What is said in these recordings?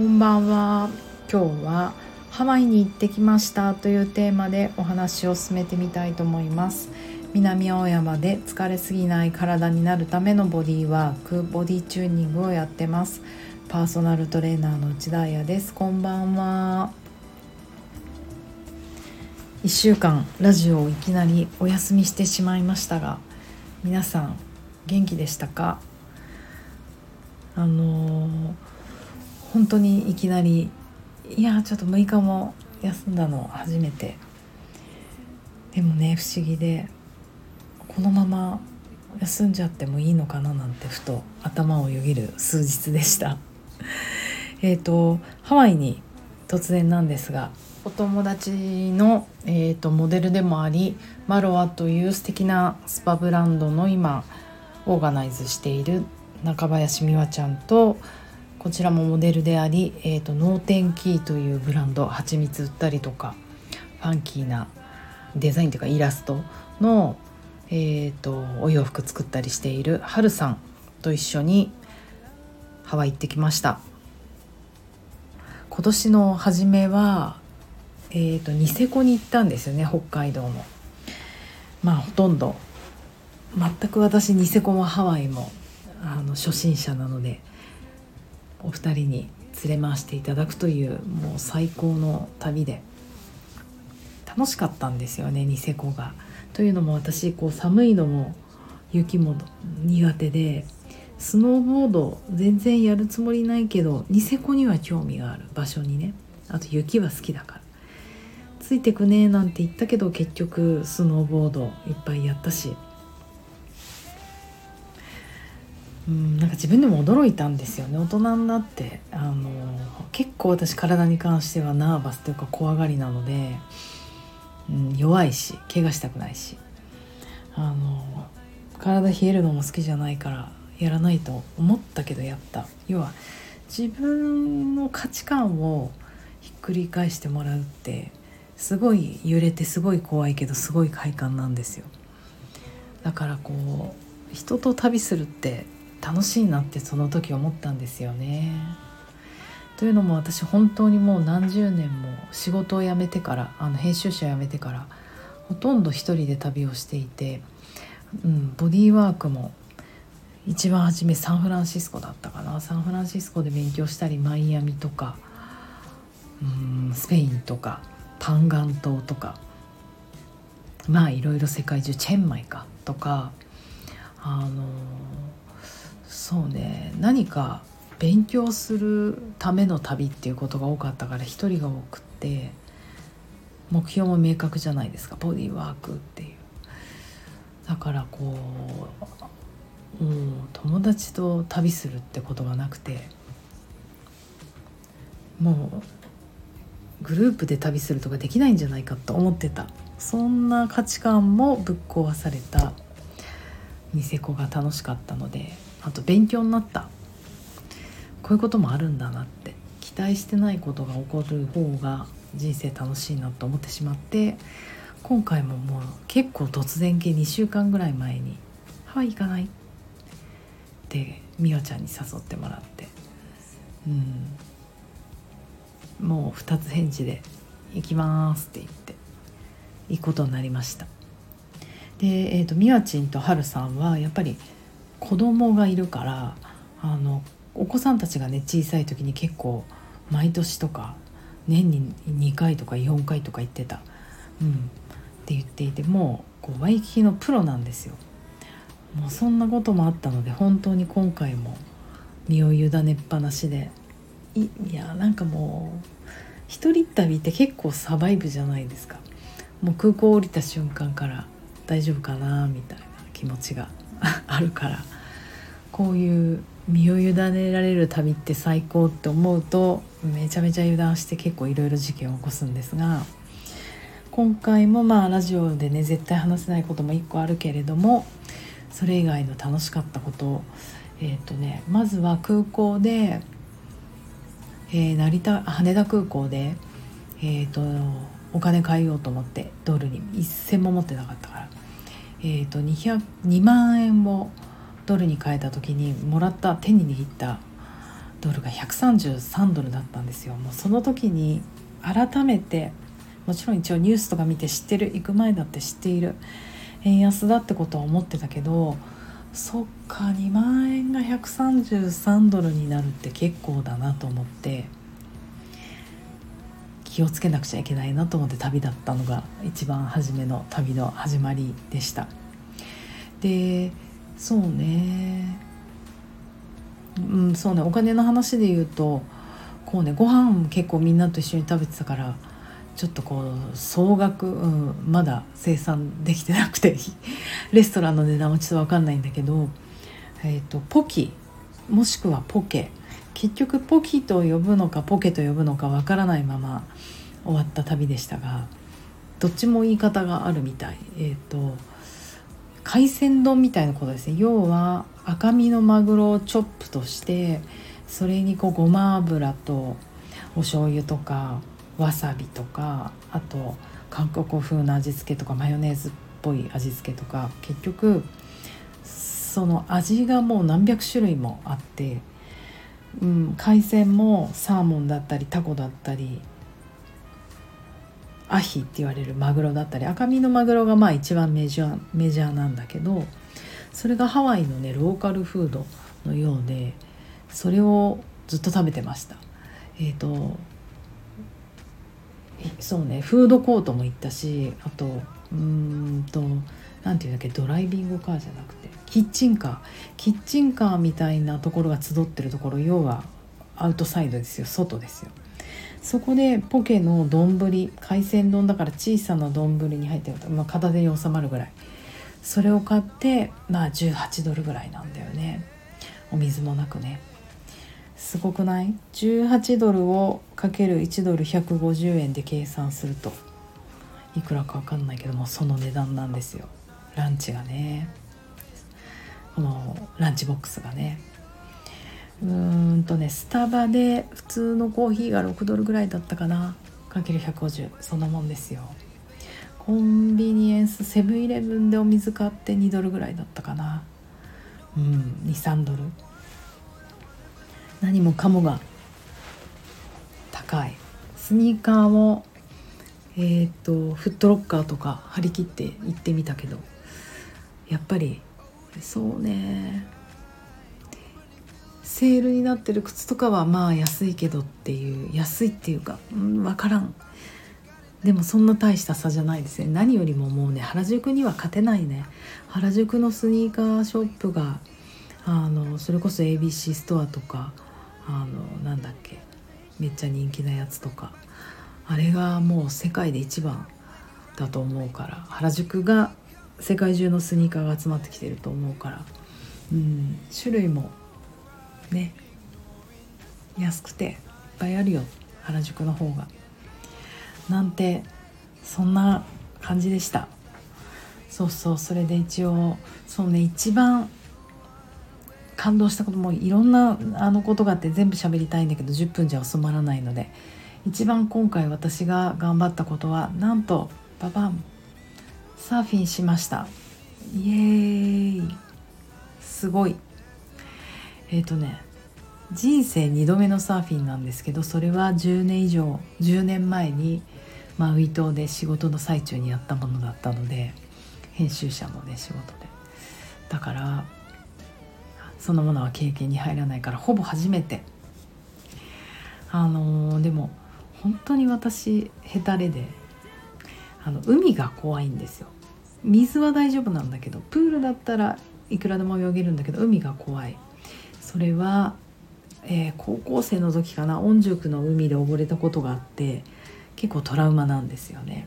こんばんは。今日はハワイに行ってきましたというテーマでお話を進めてみたいと思います。南青山で疲れすぎない体になるためのボディワークボディチューニングをやってます。パーソナルトレーナーの内田彩です。こんばんは。1週間ラジオをいきなりお休みしてしまいましたが皆さん元気でしたか？あのー、本当にいきなりいやちょっと6日も休んだの初めて。でもね不思議でこのまま休んじゃってもいいのかななんてふと頭をよぎる数日でした。えっとハワイに突然なんですがお友達の、えーと、モデルでもありマロアという素敵なスパブランドの今オーガナイズしている中林美和ちゃんとこちらもモデルであり、えーと、ノーテンキーというブランド蜂蜜売ったりとかファンキーなデザインというかイラストの、えーと、とお洋服作ったりしているはるさんと一緒にハワイ行ってきました。今年の初めはえーと、ニセコに行ったんですよね北海道の。まあほとんど。全く私ニセコもハワイもあの初心者なので。お二人に連れ回していただくというもう最高の旅で楽しかったんですよねニセコが。というのも私こう寒いのも雪も苦手でスノーボード全然やるつもりないけどニセコには興味がある場所にねあと雪は好きだからついてくねなんて言ったけど結局スノーボードいっぱいやったしうんなんか自分でも驚いたんですよね。大人になってあの結構私体に関してはナーバスというか怖がりなので、うん、弱いし怪我したくないしあの体冷えるのも好きじゃないからやらないと思ったけどやった。要は自分の価値観をひっくり返してもらうってすごい揺れてすごい怖いけどすごい快感なんですよ。だからこう人と旅するって楽しいなってその時思ったんですよね。というのも私本当にもう何十年も仕事を辞めてからあの編集者を辞めてからほとんど一人で旅をしていて、うん、ボディーワークも一番初めサンフランシスコだったかな。サンフランシスコで勉強したりマイアミとか、うん、スペインとかパンガン島とかまあいろいろ世界中チェンマイかとかあのそうね。何か勉強するための旅っていうことが多かったから一人が多くって目標も明確じゃないですか。ボディーワークっていう。だからこう、うん、友達と旅するってことがなくてもうグループで旅するとかできないんじゃないかと思ってた。そんな価値観もぶっ壊されたニセコが楽しかったのであと勉強になった。こういうこともあるんだなって。期待してないことが起こる方が人生楽しいなと思ってしまって。今回ももう結構突然系2週間ぐらい前に「ハワイ行かない?」って美和ちゃんに誘ってもらって。うん。もう2つ返事で「行きます」って言って。行くことになりました。で、えーと、みわちんとはるさんはやっぱり子供がいるからあのお子さんたちがね小さい時に結構毎年とか年に2回とか4回とか行ってた、うん、って言っていてもうこうワイキキのプロなんですよ。もうそんなこともあったので本当に今回も身を委ねっぱなしで。いやなんかもう一人旅って結構サバイブじゃないですか。もう空港降りた瞬間から大丈夫かなみたいな気持ちが あるから。こういう身を委ねられる旅って最高って思うとめちゃめちゃ油断して結構いろいろ事件を起こすんですが今回もまあラジオでね絶対話せないことも1個あるけれどもそれ以外の楽しかったことえっ、ー、とねまずは空港でえー、成田羽田空港で、えーと、お金変えようと思ってドルに一銭も持ってなかったから、えーと、2万円をドルに変えた時にもらった手に握ったドルが133ドルだったんですよ。もうその時に改めてもちろん一応ニュースとか見て知ってる行く前だって知っている円安だってことは思ってたけどそっか2万円が133ドルになるって結構だなと思って気をつけなくちゃいけないなと思って旅だったのが一番初めの旅の始まりでした。でそうね。うんそうね。お金の話で言うとこうねご飯結構みんなと一緒に食べてたからちょっとこう総額、うん、まだ生産できてなくて レストランの値段はちょっと分かんないんだけど、えーと、ポキもしくはポケ。結局ポキと呼ぶのかポケと呼ぶのか分からないまま終わった旅でしたがどっちも言い方があるみたい。えーと海鮮丼みたいなことですね。要は赤身のマグロをチョップとしてそれにこうごま油とお醤油とかわさびとかあと韓国風の味付けとかマヨネーズっぽい味付けとか結局その味がもう何百種類もあって、うん、海鮮もサーモンだったりタコだったりアヒって言われるマグロだったり赤身のマグロがまあ一番メジャーメジャーなんだけどそれがハワイのねローカルフードのようでそれをずっと食べてました。えーとそうねフードコートも行ったしあとうんと何て言うんだっけドライビングカーじゃなくてキッチンカーキッチンカーみたいなところが集ってるところ要はアウトサイドですよ外ですよそこでポケの丼海鮮丼だから小さな丼に入ってる、まあ、片手に収まるぐらい。それを買ってまあ18ドルぐらいなんだよね。お水もなくね。すごくない ?18 ドルをかける1ドル150円で計算すると。いくらか分かんないけどもその値段なんですよ。ランチがね。このランチボックスがね。うんとねスタバで普通のコーヒーが6ドルぐらいだったかな。かける150そんなもんですよ。コンビニエンスセブンイレブンでお水買って2ドルぐらいだったかな。うん23ドル。何もかもが高い。スニーカーもえー、っとフットロッカーとか張り切って行ってみたけど。やっぱりそうね。セールになってる靴とかはまあ安いけどっていう安いっていうかうん分からん。でもそんな大した差じゃないですね。何よりももうね原宿には勝てないね。原宿のスニーカーショップがあのそれこそ ABC ストアとかあのなんだっけめっちゃ人気なやつとかあれがもう世界で一番だと思うから原宿が世界中のスニーカーが集まってきてると思うから、うん、種類もね。安くていっぱいあるよ。原宿の方が。なんてそんな感じでした。そうそうそれで一応そうね一番感動したこともいろんなあのことがあって全部喋りたいんだけど10分じゃ収まらないので一番今回私が頑張ったことはなんとババンサーフィンしました。イエーイ。すごい。えっ、ー、とね人生2度目のサーフィンなんですけどそれは10年以上10年前にマウイ島で仕事の最中にやったものだったので編集者のね仕事で。だからそのものは経験に入らないからほぼ初めて。あのー、でも本当に私ヘタレであの海が怖いんですよ。水は大丈夫なんだけどプールだったらいくらでも泳げるんだけど海が怖い。それは、えー、高校生の時かな御宿の海で溺れたことがあって結構トラウマなんですよね。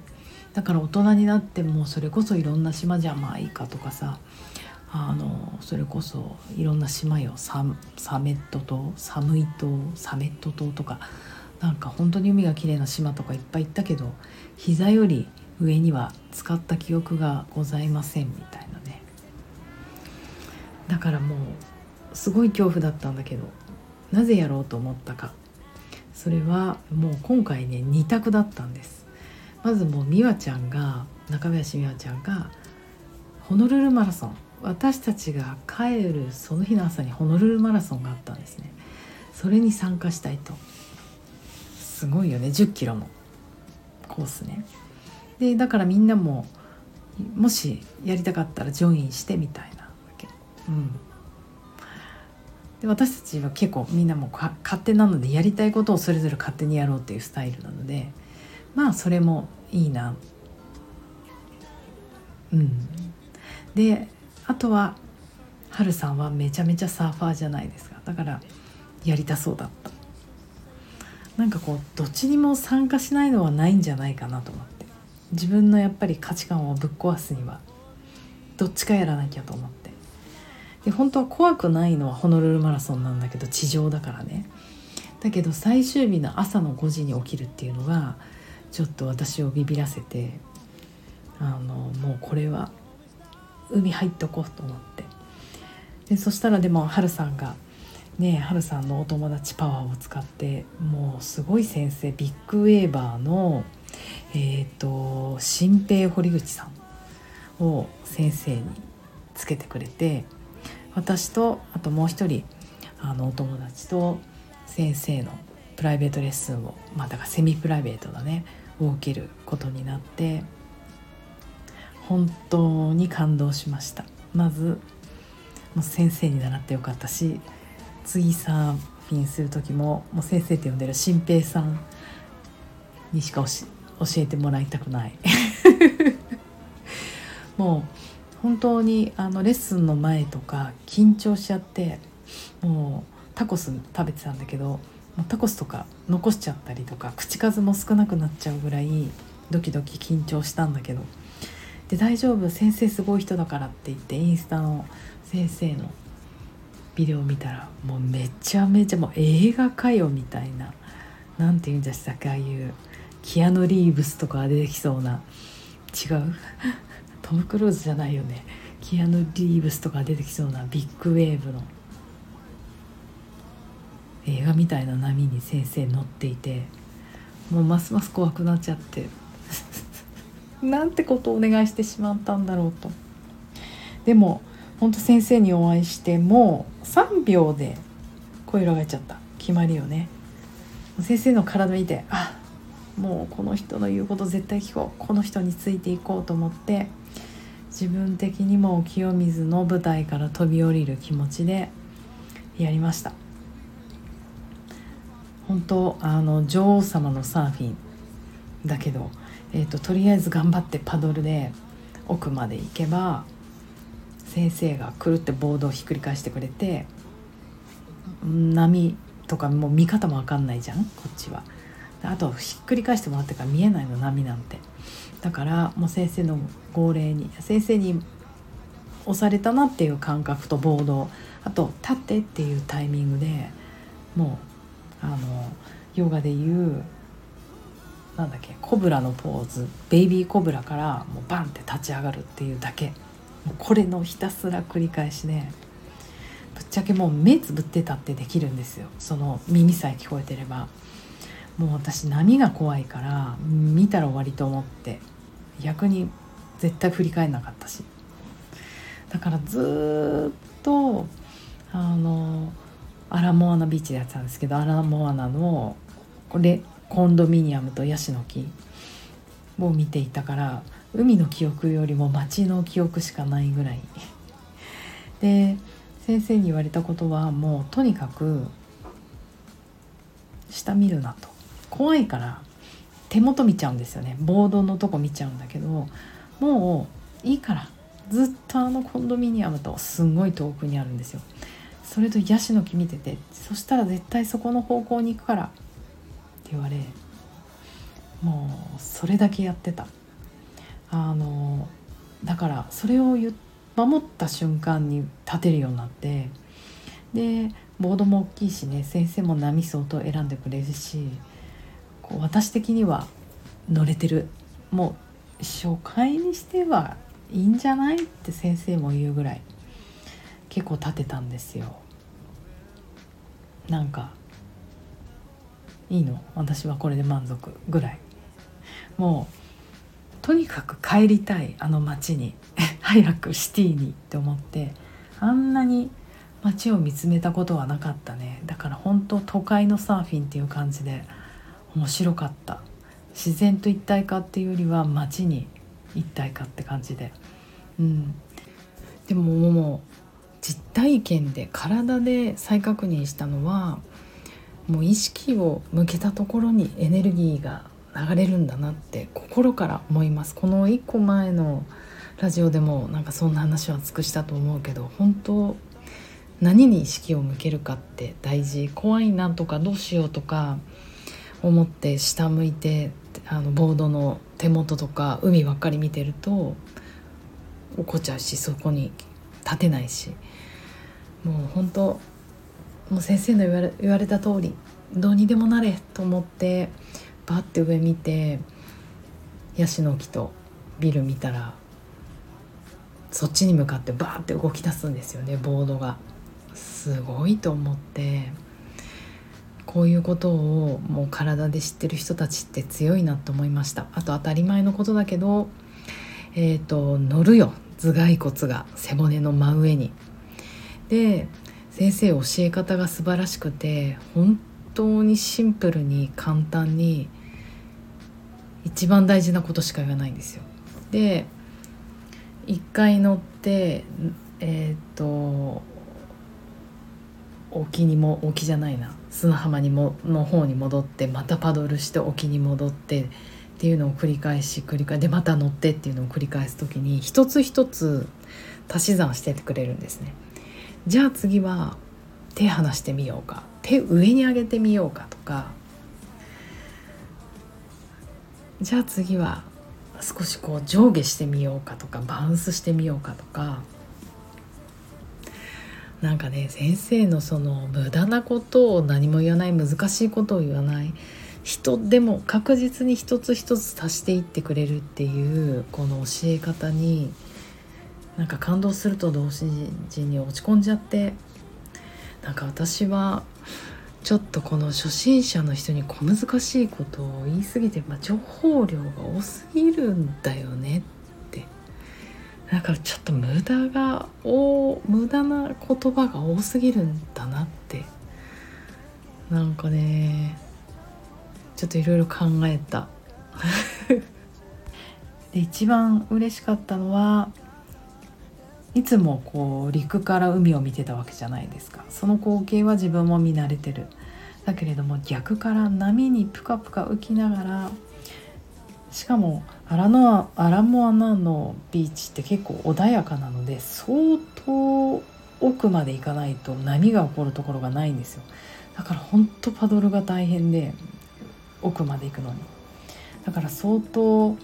だから大人になってもそれこそいろんな島じゃまあいいかとかさあのそれこそいろんな島よササメット島サムイ島サメット島とかなんか本当に海が綺麗な島とかいっぱい行ったけど膝より上には使った記憶がございませんみたいなね。だからもうすごい恐怖だったんだけどなぜやろうと思ったか。それはもう今回ね2択だったんです。まずもう美和ちゃんが中林美和ちゃんがホノルルマラソン。私たちが帰るその日の朝にホノルルマラソンがあったんですね。それに参加したいと。すごいよね。1 0キロのコースね。でだからみんなももしやりたかったらジョインしてみたいなわけ、うん、で私たちは結構みんなも勝手なのでやりたいことをそれぞれ勝手にやろうっていうスタイルなのでまあそれもいいな。うん。であとははるさんはめちゃめちゃサーファーじゃないですか。だからやりたそうだった。なんかこうどっちにも参加しないのはないんじゃないかなと思って。自分のやっぱり価値観をぶっ壊すにはどっちかやらなきゃと思って。で本当は怖くないのはホノルルマラソンなんだけど地上だからね。だけど最終日の朝の5時に起きるっていうのがちょっと私をビビらせてあのもうこれは海入っとこうと思って。でそしたらでもハルさんがねハルさんのお友達パワーを使ってもうすごい先生ビッグウェーバーのえっ、ー、と新平堀口さんを先生につけてくれて私とあともう一人あのお友達と先生のプライベートレッスンをまあだからセミプライベートだねを受けることになって本当に感動しました。まずもう先生に習ってよかったし次サーフィンする時ももう先生って呼んでる新平さんにしか教えてもらいたくない。もう本当にあのレッスンの前とか緊張しちゃってもうタコス食べてたんだけどもうタコスとか残しちゃったりとか口数も少なくなっちゃうぐらいドキドキ緊張したんだけど。で大丈夫？先生すごい人だからって言ってインスタの先生のビデオ見たらもうめちゃめちゃもう映画かよみたいな何て言うんでしたっけああいうキアヌ・リーブスとか出てきそうな違う？トム・クルーズじゃないよね。キアヌ・リーブスとか出てきそうなビッグウェーブの映画みたいな波に先生乗っていてもうますます怖くなっちゃって。なんてことをお願いしてしまったんだろうと。でも本当先生にお会いしてもう3秒で声裏返っちゃった。決まりよね。先生の体見てあもうこの人の言うこと絶対聞こう。この人についていこうと思って自分的にも清水の舞台から飛び降りる気持ちでやりました本当あの女王様のサーフィンだけどえーと、とりあえず頑張ってパドルで奥まで行けば先生がくるってボードをひっくり返してくれて波とかもう見方も分かんないじゃんこっちは。あとひっくり返してもらってから見えないの波なんて。だからもう先生の号令に先生に押されたなっていう感覚とボードあと立ってっていうタイミングでもうあのヨガでいうなんだっけコブラのポーズベイビーコブラからもうバンって立ち上がるっていうだけ。もうこれのひたすら繰り返しねぶっちゃけもう目つぶってたってできるんですよ。その耳さえ聞こえてれば。もう私波が怖いから見たら終わりと思って逆に絶対振り返んなかったし。だからずっとあのアラモアナビーチでやってたんですけどアラモアナのこれコンドミニアムとヤシの木を見ていたから海の記憶よりも街の記憶しかないぐらい。で先生に言われたことはもうとにかく下見るなと。怖いから手元見ちゃうんですよね。ボードのとこ見ちゃうんだけどもういいから。ずっとあのコンドミニアムとすんごい遠くにあるんですよ。それとヤシの木見ててそしたら絶対そこの方向に行くからって言われもうそれだけやってた。あのだからそれを守った瞬間に立てるようになってでボードも大きいしね先生も波相当選んでくれるし私的には乗れてる。もう初回にしてはいいんじゃないって先生も言うぐらい結構立てたんですよ。なんかいいの？私はこれで満足ぐらい。もうとにかく帰りたいあの街に。早くシティにって思って。あんなに街を見つめたことはなかったね。だから本当都会のサーフィンっていう感じで。面白かった。自然と一体化っていうよりは街に一体化って感じで。うん。でももう実体験で体で再確認したのはもう意識を向けたところにエネルギーが流れるんだなって心から思います。この1個前のラジオでもなんかそんな話は尽くしたと思うけど本当何に意識を向けるかって大事。怖いなとかどうしようとか思って下向いてあのボードの手元とか海ばっかり見てると怒っちゃうしそこに立てないしもう本当もう先生の言われ言われた通りどうにでもなれと思ってバッて上見てヤシの木とビル見たらそっちに向かってバーって動き出すんですよねボードが。すごいと思ってこういうことをもう体で知ってる人たちって強いなと思いました。あと当たり前のことだけどえっ、ー、と乗るよ。頭蓋骨が背骨の真上に。で先生教え方が素晴らしくて本当にシンプルに簡単に一番大事なことしか言わないんですよ。で一回乗ってえっ、ー、と沖にも沖じゃないな。砂浜にもの方に戻ってまたパドルして沖に戻ってっていうのを繰り返し繰り返しでまた乗ってっていうのを繰り返す時に一つ一つ足し算しててくれるんですね。じゃあ次は手離してみようか。手上に上げてみようかとか。じゃあ次は少しこう上下してみようかとかバウンスしてみようかとか。なんかね先生のその無駄なことを何も言わない難しいことを言わない。人でも確実に一つ一つ足していってくれるっていうこの教え方になんか感動すると同時に落ち込んじゃって。なんか私はちょっとこの初心者の人に小難しいことを言い過ぎて、まあ、情報量が多すぎるんだよね。ってなんかちょっと無駄がお無駄な言葉が多すぎるんだなって。なんかねちょっといろいろ考えた。で一番嬉しかったのはいつもこう陸から海を見てたわけじゃないですか。その光景は自分も見慣れてる。だけれども逆から波にプカプカ浮きながらしかもアラノアラモアナのビーチって結構穏やかなので相当奥まで行かないと波が起こるところがないんですよ。だからほんとパドルが大変で奥まで行くのに。だから相当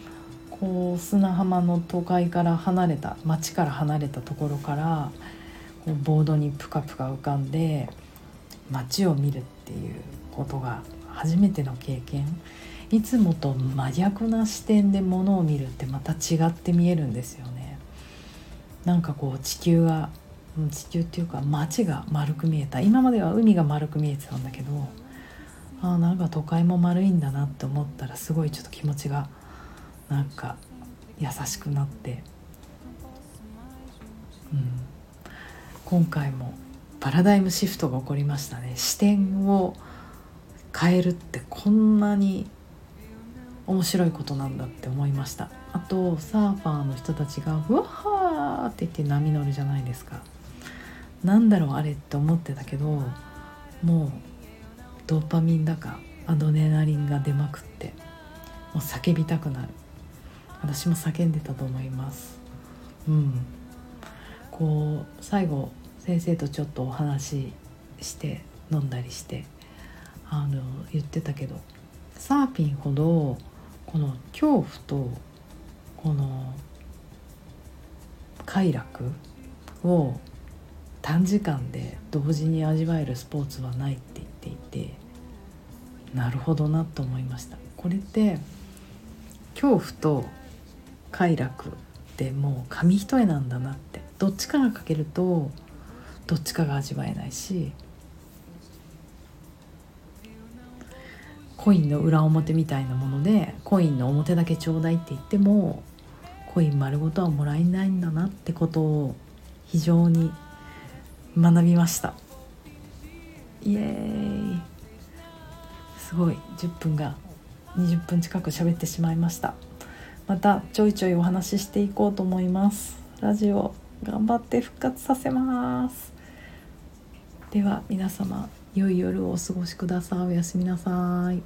こう砂浜の都会から離れた町から離れたところからこうボードにプカプカ浮かんで街を見るっていうことが初めての経験。いつもと真逆な視点で物を見るってまた違って見えるんですよね。なんかこう地球が地球っていうか街が丸く見えた。今までは海が丸く見えてたんだけどあなんか都会も丸いんだなって思ったらすごいちょっと気持ちがなんか優しくなって、うん、今回もパラダイムシフトが起こりましたね。視点を変えるってこんなに面白いことなんだって思いました。あとサーファーの人たちが「うわはー!」って言って波乗るじゃないですか。なんだろうあれって思ってたけどもうドーパミンだかアドレナリンが出まくってもう叫びたくなる。私も叫んでたと思います。うん。こう最後先生とちょっとお話しして飲んだりしてあの言ってたけどサーフィンほどこの恐怖とこの快楽を短時間で同時に味わえるスポーツはないって言っていてなるほどなと思いました。これって恐怖と快楽ってもう紙一重なんだなってどっちかが欠けるとどっちかが味わえないしコインの裏表みたいなものでコインの表だけちょうだいって言ってもコイン丸ごとはもらえないんだなってことを非常に学びました。イエーイ。すごい。10分が20分近く喋ってしまいました。またちょいちょいお話ししていこうと思います。ラジオ頑張って復活させます。では皆様良い夜をお過ごしください。おやすみなさい。